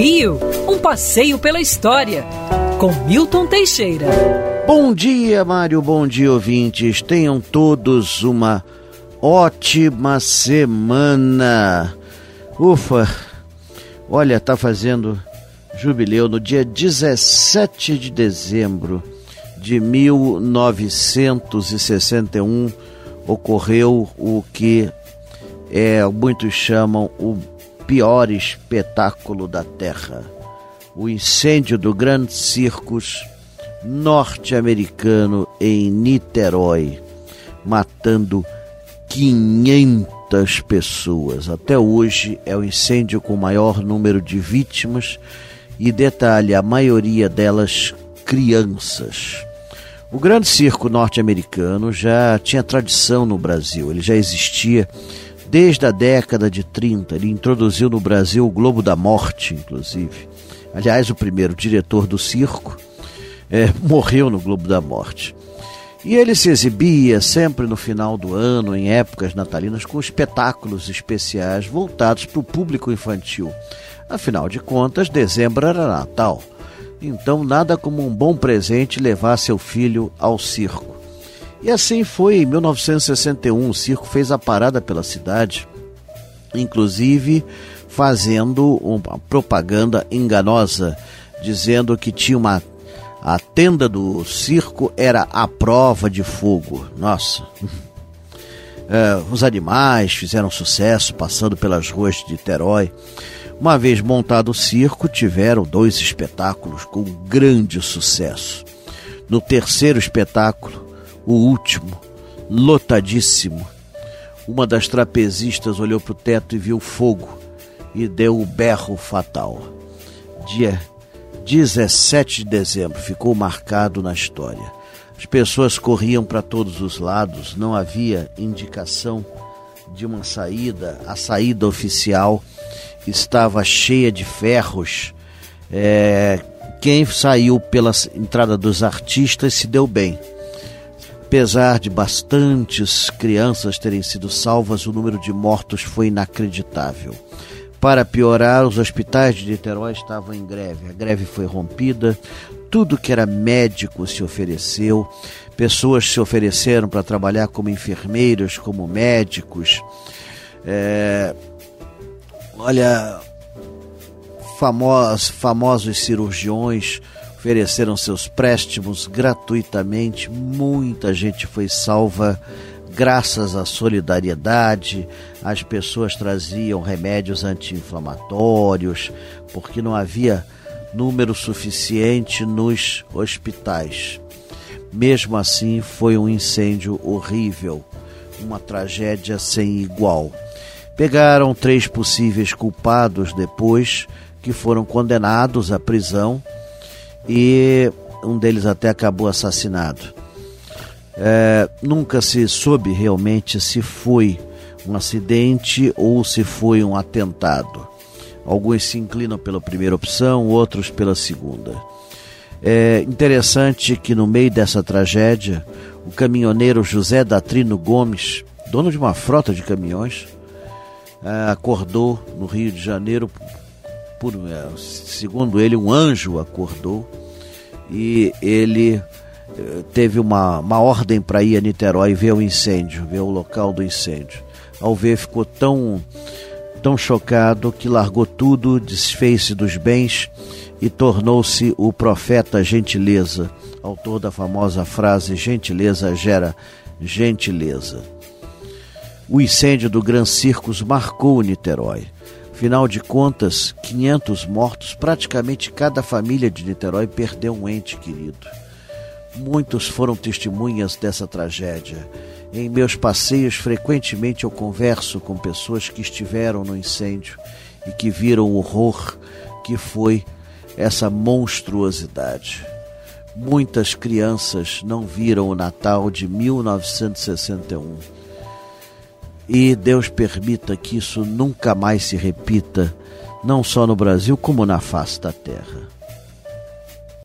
Rio, um passeio pela história, com Milton Teixeira. Bom dia, Mário, bom dia, ouvintes. Tenham todos uma ótima semana. Ufa, olha, tá fazendo jubileu no dia 17 de dezembro de 1961 ocorreu o que é, muitos chamam o pior espetáculo da Terra: o incêndio do Grande Circus norte-americano em Niterói, matando 500 pessoas. Até hoje é o incêndio com maior número de vítimas e detalhe, a maioria delas crianças. O Grande Circo norte-americano já tinha tradição no Brasil, ele já existia desde a década de 30. Ele introduziu no Brasil o Globo da Morte, inclusive. Aliás, o primeiro diretor do circo é, morreu no Globo da Morte. E ele se exibia sempre no final do ano, em épocas natalinas, com espetáculos especiais voltados para o público infantil. Afinal de contas, dezembro era Natal. Então, nada como um bom presente levar seu filho ao circo. E assim foi em 1961. O circo fez a parada pela cidade, inclusive fazendo uma propaganda enganosa, dizendo que tinha uma. A tenda do circo era a prova de fogo. Nossa! É, os animais fizeram sucesso passando pelas ruas de Niterói. Uma vez montado o circo, tiveram dois espetáculos com grande sucesso. No terceiro espetáculo, o último, lotadíssimo, uma das trapezistas olhou para o teto e viu fogo e deu o berro fatal. Dia 17 de dezembro ficou marcado na história. As pessoas corriam para todos os lados, não havia indicação de uma saída, a saída oficial estava cheia de ferros. É, quem saiu pela entrada dos artistas se deu bem. Apesar de bastantes crianças terem sido salvas, o número de mortos foi inacreditável. Para piorar, os hospitais de Niterói estavam em greve. A greve foi rompida, tudo que era médico se ofereceu, pessoas se ofereceram para trabalhar como enfermeiros, como médicos. É, olha, famos, famosos cirurgiões ofereceram seus préstimos gratuitamente, muita gente foi salva graças à solidariedade, as pessoas traziam remédios anti-inflamatórios, porque não havia número suficiente nos hospitais. Mesmo assim, foi um incêndio horrível, uma tragédia sem igual. Pegaram três possíveis culpados depois, que foram condenados à prisão e um deles até acabou assassinado. É, nunca se soube realmente se foi um acidente ou se foi um atentado. Alguns se inclinam pela primeira opção, outros pela segunda. É interessante que no meio dessa tragédia, o caminhoneiro José Datrino Gomes, dono de uma frota de caminhões, é, acordou no Rio de Janeiro, por, é, segundo ele, um anjo acordou e ele eh, teve uma, uma ordem para ir a Niterói ver o incêndio, ver o local do incêndio. Ao ver, ficou tão, tão chocado que largou tudo, desfez-se dos bens e tornou-se o profeta gentileza, autor da famosa frase: gentileza gera gentileza. O incêndio do Gran Circus marcou Niterói. Afinal de contas, 500 mortos, praticamente cada família de Niterói perdeu um ente querido. Muitos foram testemunhas dessa tragédia. Em meus passeios, frequentemente eu converso com pessoas que estiveram no incêndio e que viram o horror que foi essa monstruosidade. Muitas crianças não viram o Natal de 1961 e Deus permita que isso nunca mais se repita, não só no Brasil, como na face da terra.